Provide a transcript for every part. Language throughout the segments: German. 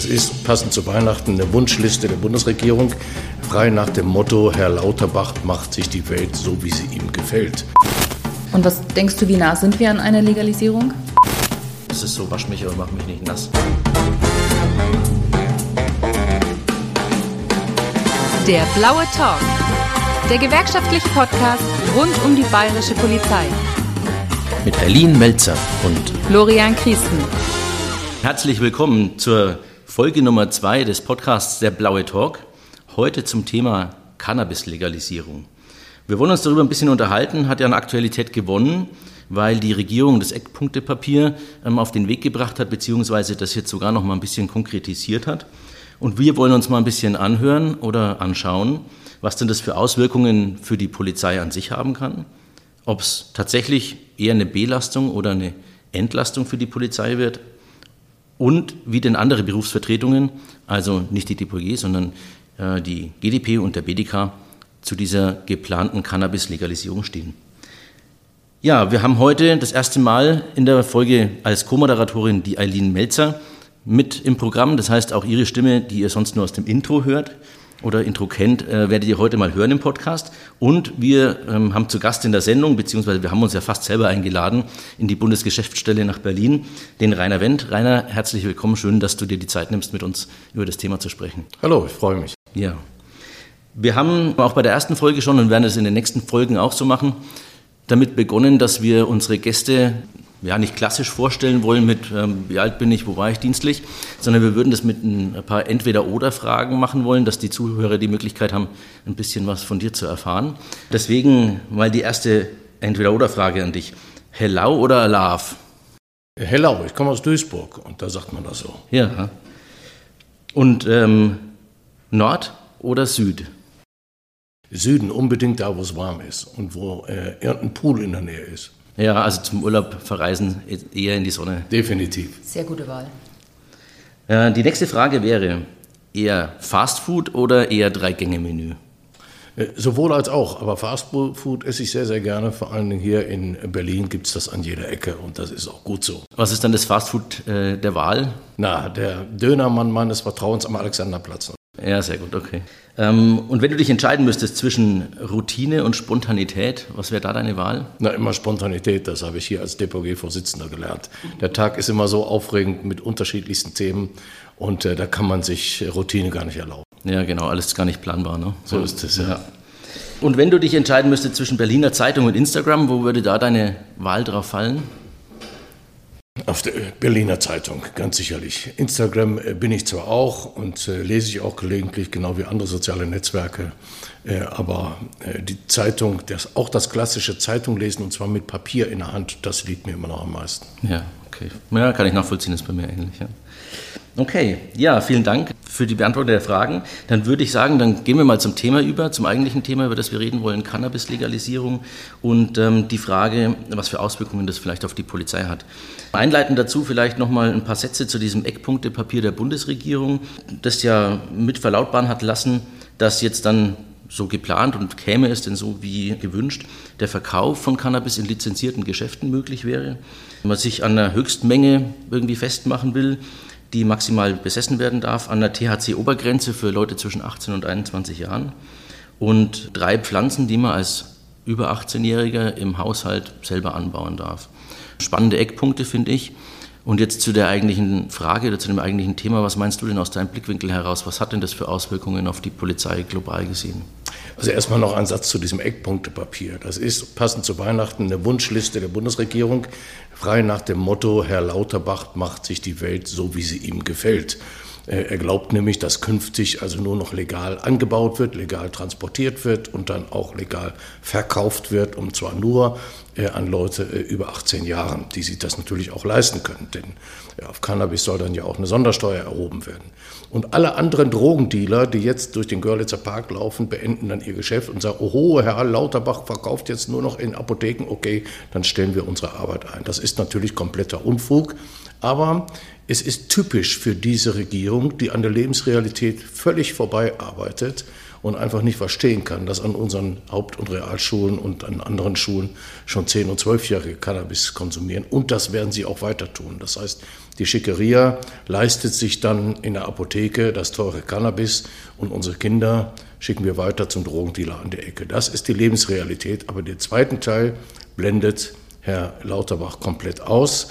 Das ist passend zu Weihnachten eine Wunschliste der Bundesregierung, frei nach dem Motto, Herr Lauterbach macht sich die Welt so, wie sie ihm gefällt. Und was denkst du, wie nah sind wir an einer Legalisierung? Es ist so, wasch mich aber mach mich nicht nass. Der blaue Talk. Der gewerkschaftliche Podcast rund um die bayerische Polizei. Mit Berlin Melzer und Florian Christen. Herzlich willkommen zur Folge Nummer zwei des Podcasts Der Blaue Talk. Heute zum Thema Cannabis-Legalisierung. Wir wollen uns darüber ein bisschen unterhalten, hat ja an Aktualität gewonnen, weil die Regierung das Eckpunktepapier ähm, auf den Weg gebracht hat, beziehungsweise das jetzt sogar noch mal ein bisschen konkretisiert hat. Und wir wollen uns mal ein bisschen anhören oder anschauen, was denn das für Auswirkungen für die Polizei an sich haben kann, ob es tatsächlich eher eine Belastung oder eine Entlastung für die Polizei wird und wie denn andere Berufsvertretungen, also nicht die DPG, sondern äh, die GDP und der BDK, zu dieser geplanten Cannabis-Legalisierung stehen. Ja, wir haben heute das erste Mal in der Folge als Co-Moderatorin die Eileen Melzer mit im Programm. Das heißt, auch ihre Stimme, die ihr sonst nur aus dem Intro hört, oder Intro kennt, äh, werdet ihr heute mal hören im Podcast. Und wir ähm, haben zu Gast in der Sendung, beziehungsweise wir haben uns ja fast selber eingeladen in die Bundesgeschäftsstelle nach Berlin, den Rainer Wendt. Rainer, herzlich willkommen. Schön, dass du dir die Zeit nimmst, mit uns über das Thema zu sprechen. Hallo, ich freue mich. Ja. Wir haben auch bei der ersten Folge schon und werden es in den nächsten Folgen auch so machen, damit begonnen, dass wir unsere Gäste ja, nicht klassisch vorstellen wollen mit, ähm, wie alt bin ich, wo war ich dienstlich, sondern wir würden das mit ein paar Entweder-Oder-Fragen machen wollen, dass die Zuhörer die Möglichkeit haben, ein bisschen was von dir zu erfahren. Deswegen mal die erste Entweder-Oder-Frage an dich. Hellau oder Love? Hellau, ich komme aus Duisburg und da sagt man das so. Ja. Und ähm, Nord oder Süd? Süden, unbedingt da, wo es warm ist und wo äh, irgendein Pool in der Nähe ist. Ja, also zum Urlaub verreisen eher in die Sonne. Definitiv. Sehr gute Wahl. Äh, die nächste Frage wäre eher Fastfood oder eher Drei-Gänge-Menü? Äh, sowohl als auch, aber Fastfood esse ich sehr, sehr gerne. Vor allen Dingen hier in Berlin gibt es das an jeder Ecke und das ist auch gut so. Was ist dann das Fastfood äh, der Wahl? Na, der Dönermann meines Vertrauens am Alexanderplatz. Ja, sehr gut, okay. Ähm, und wenn du dich entscheiden müsstest zwischen Routine und Spontanität, was wäre da deine Wahl? Na, immer Spontanität, das habe ich hier als DPG-Vorsitzender gelernt. Der Tag ist immer so aufregend mit unterschiedlichsten Themen und äh, da kann man sich Routine gar nicht erlauben. Ja, genau, alles gar nicht planbar. Ne? So ist es, ja. ja. Und wenn du dich entscheiden müsstest zwischen Berliner Zeitung und Instagram, wo würde da deine Wahl drauf fallen? Auf der Berliner Zeitung, ganz sicherlich. Instagram äh, bin ich zwar auch und äh, lese ich auch gelegentlich, genau wie andere soziale Netzwerke. Äh, aber die Zeitung, das, auch das klassische Zeitung lesen und zwar mit Papier in der Hand, das liegt mir immer noch am meisten. Ja, okay. Ja, kann ich nachvollziehen, ist bei mir ähnlich. Ja. Okay, ja, vielen Dank für die Beantwortung der Fragen. Dann würde ich sagen, dann gehen wir mal zum Thema über, zum eigentlichen Thema, über das wir reden wollen, Cannabis-Legalisierung und ähm, die Frage, was für Auswirkungen das vielleicht auf die Polizei hat. Einleitend dazu vielleicht nochmal ein paar Sätze zu diesem Eckpunktepapier der Bundesregierung, das ja mit verlautbaren hat lassen, dass jetzt dann so geplant und käme es denn so wie gewünscht, der Verkauf von Cannabis in lizenzierten Geschäften möglich wäre. Wenn man sich an einer Höchstmenge irgendwie festmachen will, die maximal besessen werden darf, an der THC-Obergrenze für Leute zwischen 18 und 21 Jahren und drei Pflanzen, die man als über 18-Jähriger im Haushalt selber anbauen darf. Spannende Eckpunkte, finde ich. Und jetzt zu der eigentlichen Frage oder zu dem eigentlichen Thema. Was meinst du denn aus deinem Blickwinkel heraus? Was hat denn das für Auswirkungen auf die Polizei global gesehen? Also erstmal noch ein Satz zu diesem Eckpunktepapier. Das ist passend zu Weihnachten eine Wunschliste der Bundesregierung, frei nach dem Motto, Herr Lauterbach macht sich die Welt so, wie sie ihm gefällt. Äh, er glaubt nämlich, dass künftig also nur noch legal angebaut wird, legal transportiert wird und dann auch legal verkauft wird, und zwar nur äh, an Leute äh, über 18 Jahren, die sich das natürlich auch leisten können. Denn auf Cannabis soll dann ja auch eine Sondersteuer erhoben werden. Und alle anderen Drogendealer, die jetzt durch den Görlitzer Park laufen, beenden dann ihr Geschäft und sagen, oh, Herr Lauterbach verkauft jetzt nur noch in Apotheken, okay, dann stellen wir unsere Arbeit ein. Das ist natürlich kompletter Unfug, aber es ist typisch für diese Regierung, die an der Lebensrealität völlig vorbei arbeitet und einfach nicht verstehen kann, dass an unseren Haupt- und Realschulen und an anderen Schulen schon 10- und 12-Jährige Cannabis konsumieren. Und das werden sie auch weiter tun. Das heißt, die Schickeria leistet sich dann in der Apotheke das teure Cannabis und unsere Kinder schicken wir weiter zum Drogendealer an der Ecke. Das ist die Lebensrealität. Aber den zweiten Teil blendet Herr Lauterbach komplett aus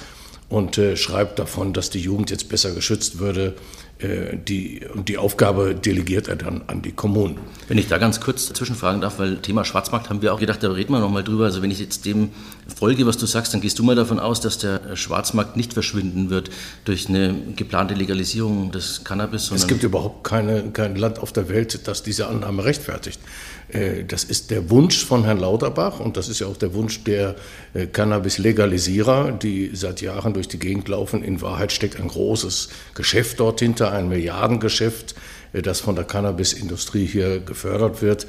und äh, schreibt davon, dass die Jugend jetzt besser geschützt würde. Äh, die, und die Aufgabe delegiert er dann an die Kommunen. Wenn ich da ganz kurz zwischenfragen darf, weil Thema Schwarzmarkt haben wir auch gedacht, da reden wir nochmal drüber. Also wenn ich jetzt dem folge, was du sagst, dann gehst du mal davon aus, dass der Schwarzmarkt nicht verschwinden wird durch eine geplante Legalisierung des Cannabis. Es gibt überhaupt keine, kein Land auf der Welt, das diese Annahme rechtfertigt. Äh, das ist der Wunsch von Herrn Lauterbach und das ist ja auch der Wunsch der äh, Cannabis-Legalisierer, die seit Jahren durch die Gegend laufen. In Wahrheit steckt ein großes Geschäft dort hinter, ein Milliardengeschäft, äh, das von der Cannabis-Industrie hier gefördert wird.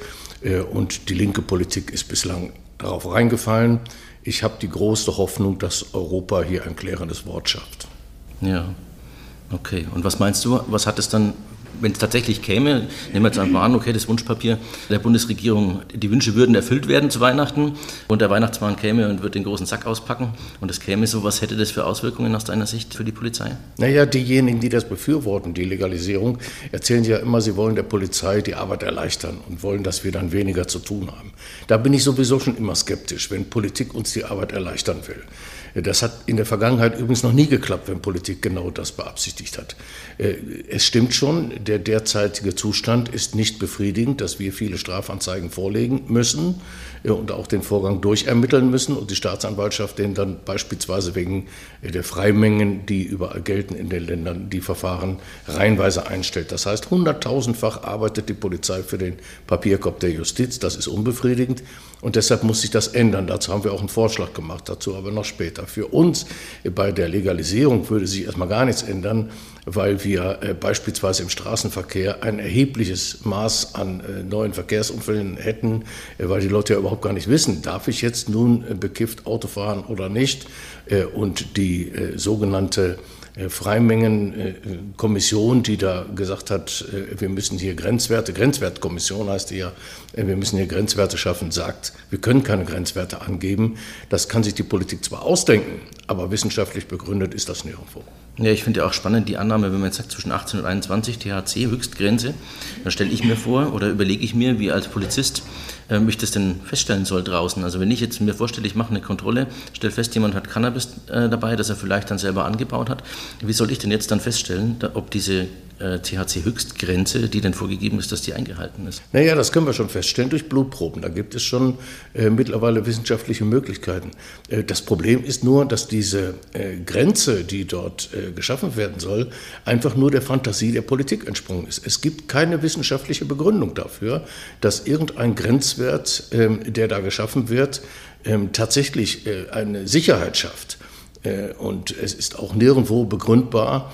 Und die linke Politik ist bislang darauf reingefallen. Ich habe die große Hoffnung, dass Europa hier ein klärendes Wort schafft. Ja, okay. Und was meinst du, was hat es dann wenn es tatsächlich käme, nehmen wir jetzt einfach an, okay, das Wunschpapier der Bundesregierung, die Wünsche würden erfüllt werden zu Weihnachten und der Weihnachtsmann käme und würde den großen Sack auspacken und es käme so, was hätte das für Auswirkungen aus deiner Sicht für die Polizei? Naja, diejenigen, die das befürworten, die Legalisierung, erzählen ja immer, sie wollen der Polizei die Arbeit erleichtern und wollen, dass wir dann weniger zu tun haben. Da bin ich sowieso schon immer skeptisch, wenn Politik uns die Arbeit erleichtern will. Das hat in der Vergangenheit übrigens noch nie geklappt, wenn Politik genau das beabsichtigt hat. Äh, es stimmt schon, der derzeitige Zustand ist nicht befriedigend, dass wir viele Strafanzeigen vorlegen müssen äh, und auch den Vorgang durchermitteln müssen und die Staatsanwaltschaft den dann beispielsweise wegen der Freimengen, die überall gelten in den Ländern, die Verfahren reihenweise einstellt. Das heißt, hunderttausendfach arbeitet die Polizei für den Papierkorb der Justiz. Das ist unbefriedigend und deshalb muss sich das ändern. Dazu haben wir auch einen Vorschlag gemacht, dazu aber noch später. Für uns bei der Legalisierung würde sich erstmal gar nichts ändern, weil wir äh, beispielsweise im Straßenverkehr ein erhebliches Maß an äh, neuen Verkehrsunfällen hätten, äh, weil die Leute ja überhaupt gar nicht wissen, darf ich jetzt nun bekifft Auto fahren oder nicht. Und die sogenannte Freimengenkommission, die da gesagt hat, äh, wir müssen hier Grenzwerte, Grenzwertkommission heißt die ja, äh, wir müssen hier Grenzwerte schaffen, sagt, wir können keine Grenzwerte angeben. Das kann sich die Politik zwar ausdenken, aber wissenschaftlich begründet ist das nirgendwo. Ja, ich finde ja auch spannend die Annahme, wenn man jetzt sagt, zwischen 18 und 21 THC Höchstgrenze, dann stelle ich mir vor oder überlege ich mir, wie als Polizist ähm, ich das denn feststellen soll draußen. Also wenn ich jetzt mir vorstelle, ich mache eine Kontrolle, stelle fest, jemand hat Cannabis äh, dabei, das er vielleicht dann selber angebaut hat, wie soll ich denn jetzt dann feststellen, ob diese THC-Höchstgrenze, die denn vorgegeben ist, dass die eingehalten ist? Naja, das können wir schon feststellen durch Blutproben. Da gibt es schon äh, mittlerweile wissenschaftliche Möglichkeiten. Äh, das Problem ist nur, dass diese äh, Grenze, die dort äh, geschaffen werden soll, einfach nur der Fantasie der Politik entsprungen ist. Es gibt keine wissenschaftliche Begründung dafür, dass irgendein Grenzwert, ähm, der da geschaffen wird, ähm, tatsächlich äh, eine Sicherheit schafft. Und es ist auch nirgendwo begründbar,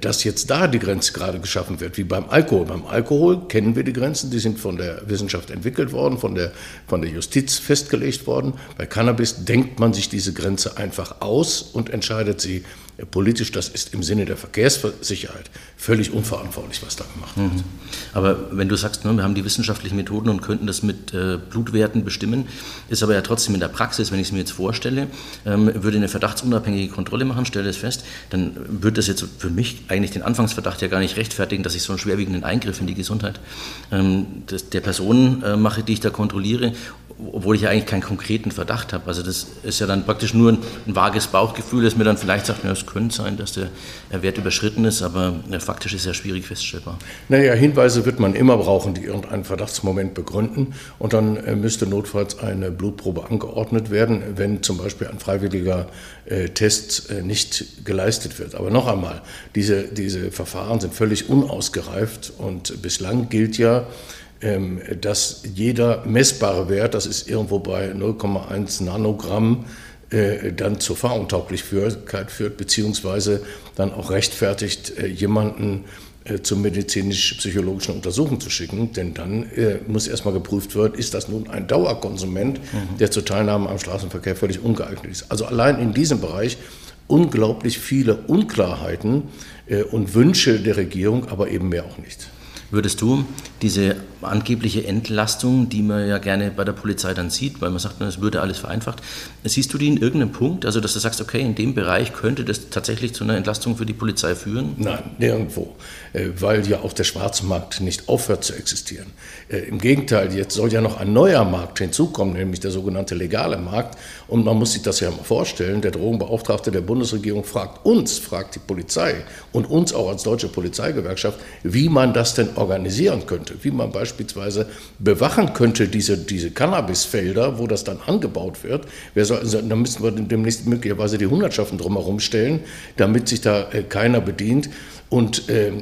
dass jetzt da die Grenze gerade geschaffen wird, wie beim Alkohol. Beim Alkohol kennen wir die Grenzen, die sind von der Wissenschaft entwickelt worden, von der, von der Justiz festgelegt worden. Bei Cannabis denkt man sich diese Grenze einfach aus und entscheidet sie politisch, das ist im Sinne der Verkehrssicherheit völlig unverantwortlich, was da gemacht wird. Mhm. Aber wenn du sagst, ne, wir haben die wissenschaftlichen Methoden und könnten das mit äh, Blutwerten bestimmen, ist aber ja trotzdem in der Praxis, wenn ich es mir jetzt vorstelle, ähm, würde eine verdachtsunabhängige Kontrolle machen, stelle es fest, dann würde das jetzt für mich eigentlich den Anfangsverdacht ja gar nicht rechtfertigen, dass ich so einen schwerwiegenden Eingriff in die Gesundheit ähm, der Person äh, mache, die ich da kontrolliere obwohl ich ja eigentlich keinen konkreten Verdacht habe. Also das ist ja dann praktisch nur ein, ein vages Bauchgefühl, das mir dann vielleicht sagt, ja, es könnte sein, dass der Wert überschritten ist, aber ja, faktisch ist ja schwierig feststellbar. Naja, Hinweise wird man immer brauchen, die irgendeinen Verdachtsmoment begründen und dann äh, müsste notfalls eine Blutprobe angeordnet werden, wenn zum Beispiel ein freiwilliger äh, Test äh, nicht geleistet wird. Aber noch einmal, diese, diese Verfahren sind völlig unausgereift und bislang gilt ja, dass jeder messbare Wert, das ist irgendwo bei 0,1 Nanogramm, äh, dann zur Fahruntauglichkeit führt, beziehungsweise dann auch rechtfertigt, äh, jemanden äh, zur medizinisch-psychologischen Untersuchung zu schicken, denn dann muss erstmal geprüft werden, ist das nun ein Dauerkonsument, mhm. der zur Teilnahme am Straßenverkehr völlig ungeeignet ist. Also allein in diesem Bereich unglaublich viele Unklarheiten und Wünsche der Regierung, aber eben mehr auch nicht. Würdest du diese angebliche Entlastung, die man ja gerne bei der Polizei dann sieht, weil man sagt, es würde alles vereinfacht, siehst du die in irgendeinem Punkt, also dass du sagst, okay, in dem Bereich könnte das tatsächlich zu einer Entlastung für die Polizei führen? Nein, nirgendwo, äh, weil ja auch der schwarze Markt nicht aufhört zu existieren. Äh, Im Gegenteil, jetzt soll ja noch ein neuer Markt hinzukommen, nämlich der sogenannte legale Markt. Und man muss sich das ja mal vorstellen, der Drogenbeauftragte der Bundesregierung fragt uns, fragt die Polizei und uns auch als deutsche Polizeigewerkschaft, wie man das denn organisieren könnte, wie man beispielsweise bewachen könnte, diese, diese Cannabisfelder, wo das dann angebaut wird. Soll, also, da müssen wir demnächst möglicherweise die Hundertschaften drumherum stellen, damit sich da äh, keiner bedient. Und äh,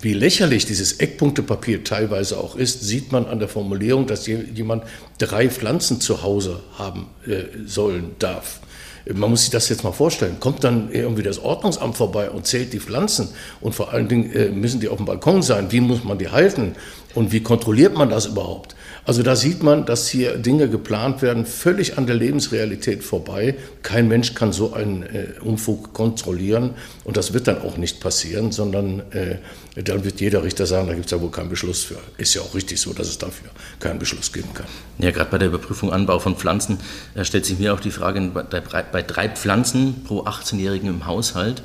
wie lächerlich dieses Eckpunktepapier teilweise auch ist, sieht man an der Formulierung, dass jemand drei Pflanzen zu Hause haben äh, sollen darf. Man muss sich das jetzt mal vorstellen. Kommt dann irgendwie das Ordnungsamt vorbei und zählt die Pflanzen und vor allen Dingen äh, müssen die auf dem Balkon sein. Wie muss man die halten und wie kontrolliert man das überhaupt? Also da sieht man, dass hier Dinge geplant werden, völlig an der Lebensrealität vorbei. Kein Mensch kann so einen äh, Unfug kontrollieren und das wird dann auch nicht passieren, sondern äh, dann wird jeder Richter sagen, da gibt es ja wohl keinen Beschluss für. Ist ja auch richtig so, dass es dafür keinen Beschluss geben kann. Ja, gerade bei der Überprüfung Anbau von Pflanzen äh, stellt sich mir auch die Frage, bei, bei drei Pflanzen pro 18-Jährigen im Haushalt,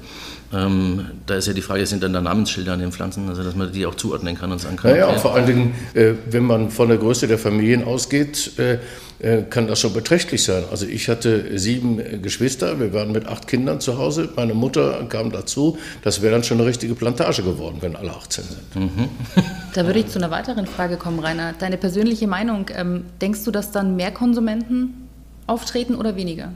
ähm, da ist ja die Frage, sind dann da Namensschilder an den Pflanzen, also dass man die auch zuordnen kann und sagen kann. Naja, okay. vor allen Dingen, äh, wenn man von der Größe der Familien ausgeht, äh, äh, kann das schon beträchtlich sein. Also ich hatte sieben äh, Geschwister, wir waren mit acht Kindern zu Hause, meine Mutter kam dazu, das wäre dann schon eine richtige Plantage geworden, wenn alle 18 sind. Mhm. Da würde ich zu einer weiteren Frage kommen, Rainer. Deine persönliche Meinung, ähm, denkst du, dass dann mehr Konsumenten auftreten oder weniger?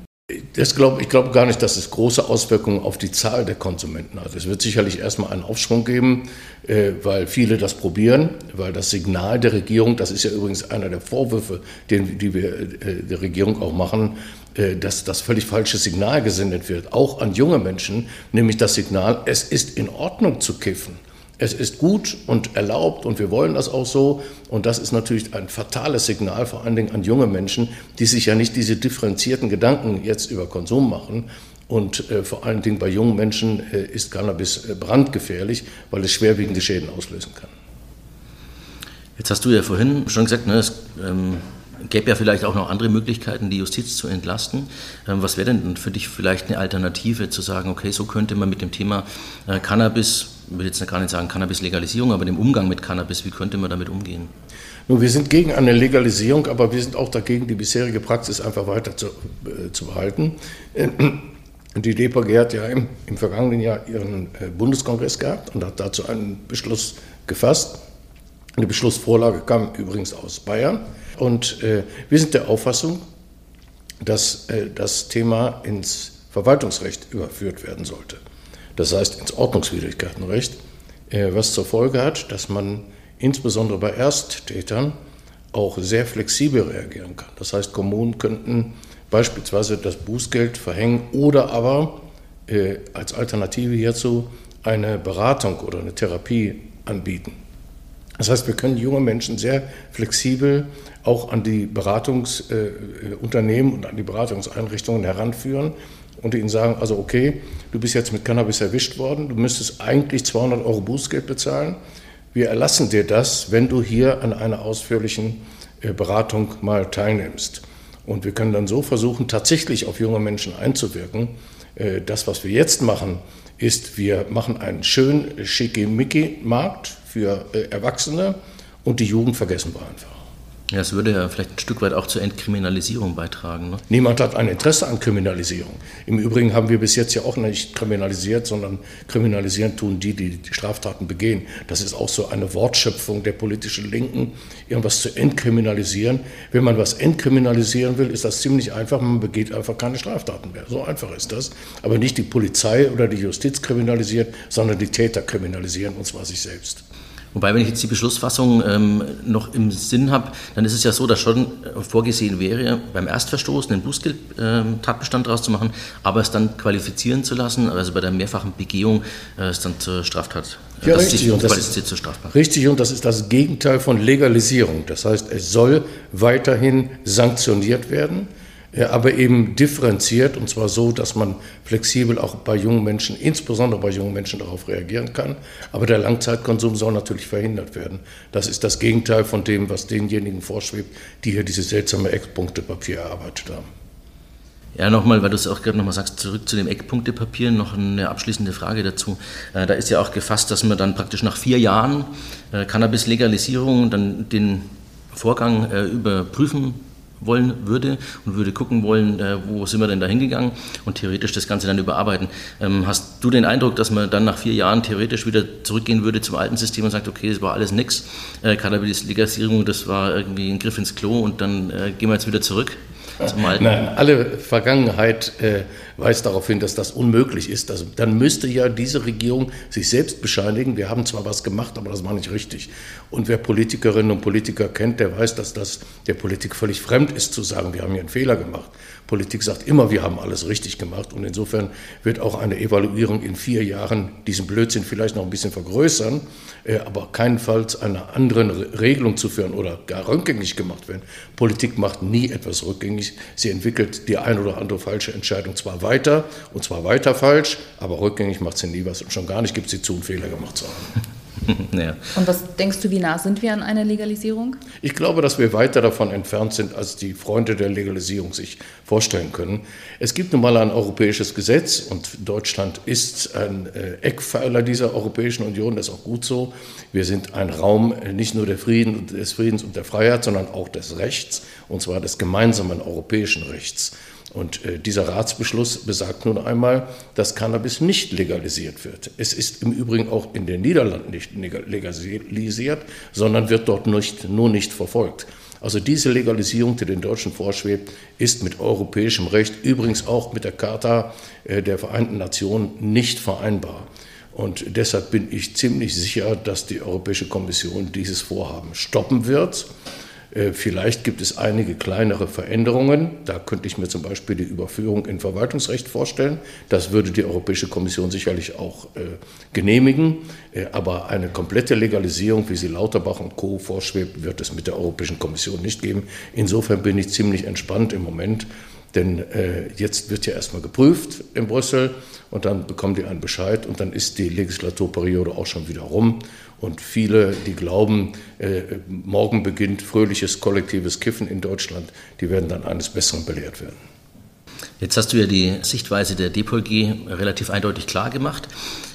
Das glaub, ich glaube gar nicht, dass es große Auswirkungen auf die Zahl der Konsumenten hat. Es wird sicherlich erstmal einen Aufschwung geben, äh, weil viele das probieren, weil das Signal der Regierung, das ist ja übrigens einer der Vorwürfe, den, die wir äh, der Regierung auch machen, äh, dass das völlig falsche Signal gesendet wird, auch an junge Menschen, nämlich das Signal, es ist in Ordnung zu kiffen es ist gut und erlaubt und wir wollen das auch so. Und das ist natürlich ein fatales Signal, vor allen Dingen an junge Menschen, die sich ja nicht diese differenzierten Gedanken jetzt über Konsum machen. Und äh, vor allen Dingen bei jungen Menschen äh, ist Cannabis äh, brandgefährlich, weil es schwerwiegende Schäden auslösen kann. Jetzt hast du ja vorhin schon gesagt, ne, es ähm, gäbe ja vielleicht auch noch andere Möglichkeiten, die Justiz zu entlasten. Ähm, was wäre denn für dich vielleicht eine Alternative, zu sagen, okay, so könnte man mit dem Thema äh, Cannabis ich will jetzt gar nicht sagen Cannabis-Legalisierung, aber dem Umgang mit Cannabis, wie könnte man damit umgehen? Nun, wir sind gegen eine Legalisierung, aber wir sind auch dagegen, die bisherige Praxis einfach weiter zu, äh, zu behalten. Die DPG hat ja im, im vergangenen Jahr ihren äh, Bundeskongress gehabt und hat dazu einen Beschluss gefasst. Eine Beschlussvorlage kam übrigens aus Bayern. Und äh, wir sind der Auffassung, dass äh, das Thema ins Verwaltungsrecht überführt werden sollte das heißt ins Ordnungswidrigkeitenrecht, äh, was zur Folge hat, dass man insbesondere bei Ersttätern auch sehr flexibel reagieren kann. Das heißt, Kommunen könnten beispielsweise das Bußgeld verhängen oder aber äh, als Alternative hierzu eine Beratung oder eine Therapie anbieten. Das heißt, wir können junge Menschen sehr flexibel auch an die Beratungsunternehmen äh, und an die Beratungseinrichtungen heranführen und ihnen sagen, also okay, du bist jetzt mit Cannabis erwischt worden, du müsstest eigentlich 200 Euro Bußgeld bezahlen. Wir erlassen dir das, wenn du hier an einer ausführlichen äh, Beratung mal teilnimmst. Und wir können dann so versuchen, tatsächlich auf junge Menschen einzuwirken. Äh, das, was wir jetzt machen, ist, wir machen einen schönen Schickimicki-Markt für äh, Erwachsene und die Jugend vergessen wir einfach. Ja, es würde ja vielleicht ein Stück weit auch zur Entkriminalisierung beitragen. Ne? Niemand hat ein Interesse an Kriminalisierung. Im Übrigen haben wir bis jetzt ja auch nicht kriminalisiert, sondern kriminalisieren tun die, die die Straftaten begehen. Das ist auch so eine Wortschöpfung der politischen Linken, irgendwas zu entkriminalisieren. Wenn man was entkriminalisieren will, ist das ziemlich einfach. Man begeht einfach keine Straftaten mehr. So einfach ist das. Aber nicht die Polizei oder die Justiz kriminalisiert, sondern die Täter kriminalisieren, und zwar sich selbst. Wobei, wenn ich jetzt die Beschlussfassung ähm, noch im Sinn habe, dann ist es ja so, dass schon äh, vorgesehen wäre, beim Erstverstoß einen Bußgeldtatbestand ähm, daraus zu machen, aber es dann qualifizieren zu lassen, also bei der mehrfachen Begehung äh, es dann zur Straftat. Äh, ja, richtig. Und das ist, zur Strafbar. richtig, und das ist das Gegenteil von Legalisierung. Das heißt, es soll weiterhin sanktioniert werden. Aber eben differenziert und zwar so, dass man flexibel auch bei jungen Menschen, insbesondere bei jungen Menschen, darauf reagieren kann. Aber der Langzeitkonsum soll natürlich verhindert werden. Das ist das Gegenteil von dem, was denjenigen vorschwebt, die hier dieses seltsame Eckpunktepapier erarbeitet haben. Ja, nochmal, weil du es auch gerade nochmal sagst, zurück zu dem Eckpunktepapier, noch eine abschließende Frage dazu. Äh, da ist ja auch gefasst, dass man dann praktisch nach vier Jahren äh, Cannabis-Legalisierung dann den Vorgang äh, überprüfen wollen würde und würde gucken wollen, äh, wo sind wir denn da hingegangen und theoretisch das Ganze dann überarbeiten. Ähm, hast du den Eindruck, dass man dann nach vier Jahren theoretisch wieder zurückgehen würde zum alten System und sagt, okay, das war alles nix, äh, Cannabis-Legalisierung, das war irgendwie ein Griff ins Klo und dann äh, gehen wir jetzt wieder zurück? Zum Alten. Nein, alle Vergangenheit äh, weist darauf hin, dass das unmöglich ist. Also, dann müsste ja diese Regierung sich selbst bescheinigen, wir haben zwar was gemacht, aber das war nicht richtig. Und wer Politikerinnen und Politiker kennt, der weiß, dass das der Politik völlig fremd ist, zu sagen, wir haben hier einen Fehler gemacht. Politik sagt immer, wir haben alles richtig gemacht. Und insofern wird auch eine Evaluierung in vier Jahren diesen Blödsinn vielleicht noch ein bisschen vergrößern, äh, aber keinenfalls einer anderen Regelung zu führen oder gar rückgängig gemacht werden. Politik macht nie etwas rückgängig. Sie entwickelt die ein oder andere falsche Entscheidung zwar weiter, und zwar weiter falsch, aber rückgängig macht sie nie was. Und schon gar nicht gibt sie zu, einen Fehler gemacht zu haben. ja. Und was denkst du, wie nah sind wir an einer Legalisierung? Ich glaube, dass wir weiter davon entfernt sind, als die Freunde der Legalisierung sich vorstellen können. Es gibt nun mal ein europäisches Gesetz und Deutschland ist ein äh, Eckpfeiler dieser Europäischen Union, das ist auch gut so. Wir sind ein Raum äh, nicht nur der Frieden, des Friedens und der Freiheit, sondern auch des Rechts, und zwar des gemeinsamen europäischen Rechts. Und äh, dieser Ratsbeschluss besagt nun einmal, dass Cannabis nicht legalisiert wird. Es ist im Übrigen auch in den Niederlanden nicht legalisiert, sondern wird dort nicht, nur nicht verfolgt. Also diese Legalisierung, die den Deutschen vorschwebt, ist mit europäischem Recht, übrigens auch mit der Charta äh, der Vereinten Nationen, nicht vereinbar. Und deshalb bin ich ziemlich sicher, dass die Europäische Kommission dieses Vorhaben stoppen wird. Äh, vielleicht gibt es einige kleinere Veränderungen. Da könnte ich mir zum Beispiel die Überführung in Verwaltungsrecht vorstellen. Das würde die Europäische Kommission sicherlich auch äh, genehmigen. Äh, aber eine komplette Legalisierung, wie sie Lauterbach und Co. vorschwebt, wird es mit der Europäischen Kommission nicht geben. Insofern bin ich ziemlich entspannt im Moment. Denn äh, jetzt wird ja erstmal geprüft in Brüssel und dann bekommen die einen Bescheid und dann ist die Legislaturperiode auch schon wieder rum. Und viele, die glauben, äh, morgen beginnt fröhliches kollektives Kiffen in Deutschland, die werden dann eines Besseren belehrt werden. Jetzt hast du ja die Sichtweise der DPOG relativ eindeutig klar gemacht.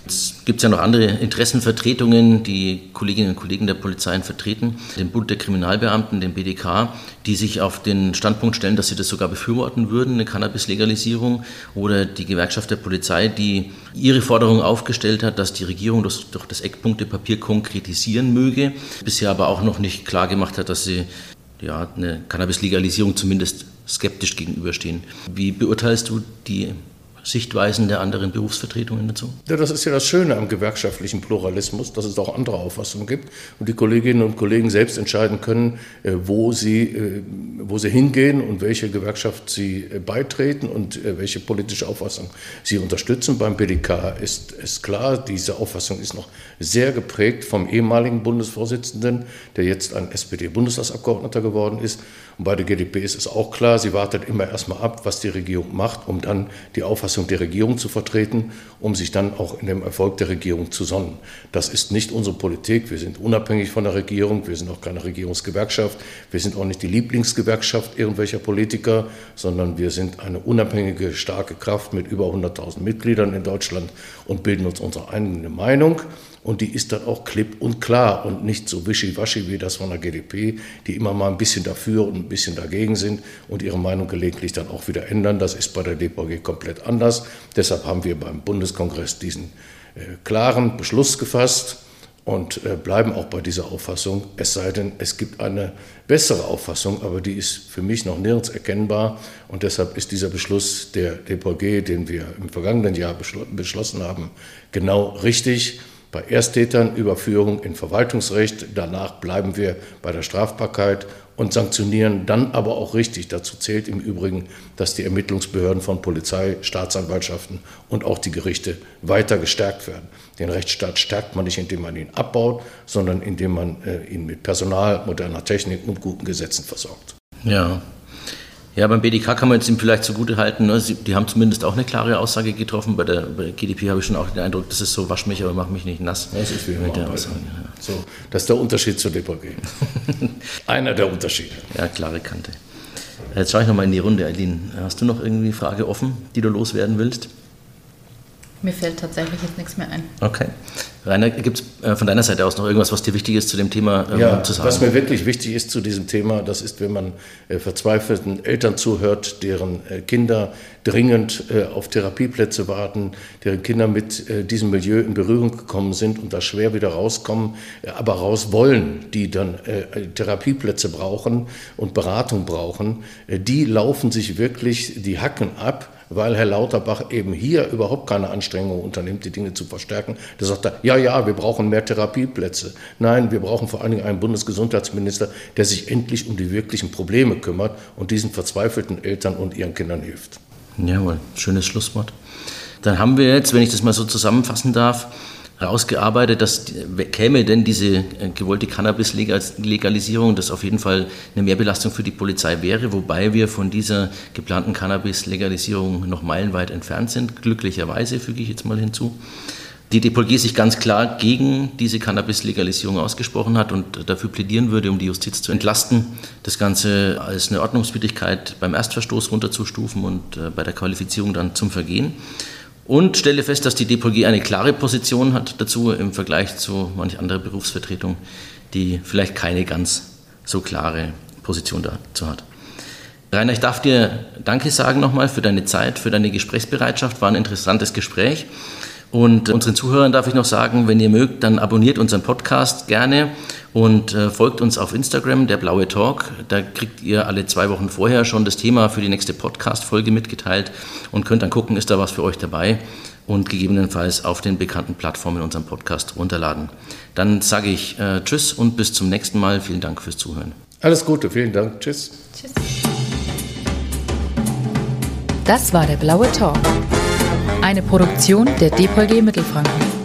Es gibt ja noch andere Interessenvertretungen, die Kolleginnen und Kollegen der Polizeien vertreten, den Bund der Kriminalbeamten, den BDK, die sich auf den Standpunkt stellen, dass sie das sogar befürworten würden, eine Cannabis-Legalisierung, oder die Gewerkschaft der Polizei, die ihre Forderung aufgestellt hat, dass die Regierung das durch das Eckpunktepapier konkretisieren möge, bisher aber auch noch nicht klar gemacht hat, dass sie ja, eine Cannabis-Legalisierung zumindest skeptisch gegenüberstehen. Wie beurteilst du die Sichtweisen der anderen Berufsvertretungen dazu? Ja, das ist ja das Schöne am gewerkschaftlichen Pluralismus, dass es auch andere Auffassungen gibt und die Kolleginnen und Kollegen selbst entscheiden können, äh, wo sie, äh, wo sie hingehen und welche Gewerkschaft sie äh, beitreten und welche politische Auffassung sie unterstützen. Beim BDK ist es klar, diese Auffassung ist noch sehr geprägt vom ehemaligen Bundesvorsitzenden, der jetzt ein SPD-Bundestagsabgeordneter geworden ist. Und bei der GdP ist es auch klar, sie wartet immer erstmal ab, was die Regierung macht, um dann die Auffassung der Regierung zu vertreten, um sich dann auch in dem Erfolg der Regierung zu sonnen. Das ist nicht unsere Politik. Wir sind unabhängig von der Regierung. Wir sind auch keine Regierungsgewerkschaft. Wir sind auch nicht die Lieblingsgewerkschaft irgendwelcher Politiker, sondern wir sind eine unabhängige, starke Kraft mit über 100.000 Mitgliedern in Deutschland und bilden uns unsere eigene Meinung. Und die ist dann auch klipp und klar und nicht so wischiwaschi wie das von der GDP, die immer mal ein bisschen dafür und ein bisschen dagegen sind und ihre Meinung gelegentlich dann auch wieder ändern. Das ist bei der DVG komplett anders. Deshalb haben wir beim Bundeskongress diesen äh, klaren Beschluss gefasst und äh, bleiben auch bei dieser Auffassung, es sei denn, es gibt eine bessere Auffassung, aber die ist für mich noch nirgends erkennbar. Und deshalb ist dieser Beschluss der DVG, den wir im vergangenen Jahr beschlossen haben, genau richtig bei Ersttätern Überführung in Verwaltungsrecht. Danach bleiben wir bei der Strafbarkeit und sanktionieren dann aber auch richtig. Dazu zählt im Übrigen, dass die Ermittlungsbehörden von Polizei, Staatsanwaltschaften und auch die Gerichte weiter gestärkt werden. Den Rechtsstaat stärkt man nicht, indem man ihn abbaut, sondern indem man äh, ihn mit Personal, moderner Technik und guten Gesetzen versorgt. Ja, Ja, beim BDK kann man jetzt ihm vielleicht zugute halten, ne? die haben zumindest auch eine klare Aussage getroffen. Bei der, bei der GDP habe ich schon auch den Eindruck, das ist so, wasch mich, aber mach mich nicht nass. Das ist wie mit der Aussage. Ja. So, das ist der Unterschied zur DPG. Einer der Unterschiede. Ja, klare Kante. Jetzt schaue ich nochmal in die Runde, Eileen. Hast du noch irgendwie Frage offen, die du loswerden willst? Mir fällt tatsächlich jetzt nichts mehr ein. Okay. Rainer, gibt es äh, von deiner Seite aus noch irgendwas, was dir wichtig ist zu dem Thema ähm, ja, zu sagen? Was mir wirklich wichtig ist zu diesem Thema, das ist, wenn man äh, verzweifelten Eltern zuhört, deren äh, Kinder dringend äh, auf Therapieplätze warten, deren Kinder mit äh, diesem Milieu in Berührung gekommen sind und da schwer wieder rauskommen, äh, aber raus wollen, die dann Therapieplätze brauchen und Beratung brauchen, die laufen sich wirklich die Hacken ab weil Herr Lauterbach eben hier überhaupt keine Anstrengungen unternimmt, die Dinge zu verstärken. Da sagt er, ja, ja, wir brauchen mehr Therapieplätze. Nein, wir brauchen vor allen Dingen einen Bundesgesundheitsminister, der sich endlich um die wirklichen Probleme kümmert und diesen verzweifelten Eltern und ihren Kindern hilft. Jawohl, schönes Schlusswort. Dann haben wir jetzt, wenn ich das mal so zusammenfassen darf, herausgearbeitet, dass käme denn diese äh, gewollte Cannabis-Legalisierung, das auf jeden Fall eine Mehrbelastung für die Polizei wäre, wobei wir von dieser geplanten Cannabis-Legalisierung noch meilenweit entfernt sind, glücklicherweise füge ich jetzt mal hinzu. Die DPG sich ganz klar gegen diese Cannabis-Legalisierung ausgesprochen hat und dafür plädieren würde, um die Justiz zu entlasten, das Ganze als eine Ordnungswidrigkeit beim Erstverstoß runterzustufen und äh, bei der Qualifizierung dann zum Vergehen und stelle fest, dass die DPG eine klare Position hat dazu im Vergleich zu manch anderer Berufsvertretung, die vielleicht keine ganz so klare Position dazu hat. Rainer, ich darf dir Danke sagen nochmal für deine Zeit, für deine Gesprächsbereitschaft. War ein interessantes Gespräch. Und unseren Zuhörern darf ich noch sagen, wenn ihr mögt, dann abonniert unseren Podcast gerne und äh, folgt uns auf Instagram, der Blaue Talk. Da kriegt ihr alle zwei Wochen vorher schon das Thema für die nächste Podcast-Folge mitgeteilt und könnt dann gucken, ist da was für euch dabei und gegebenenfalls auf den bekannten Plattformen unseren Podcast runterladen. Dann sage ich äh, Tschüss und bis zum nächsten Mal. Vielen Dank fürs Zuhören. Alles Gute, vielen Dank. Tschüss. Tschüss. Das war der Blaue Talk. Eine Produktion der DPG Mittelfranken.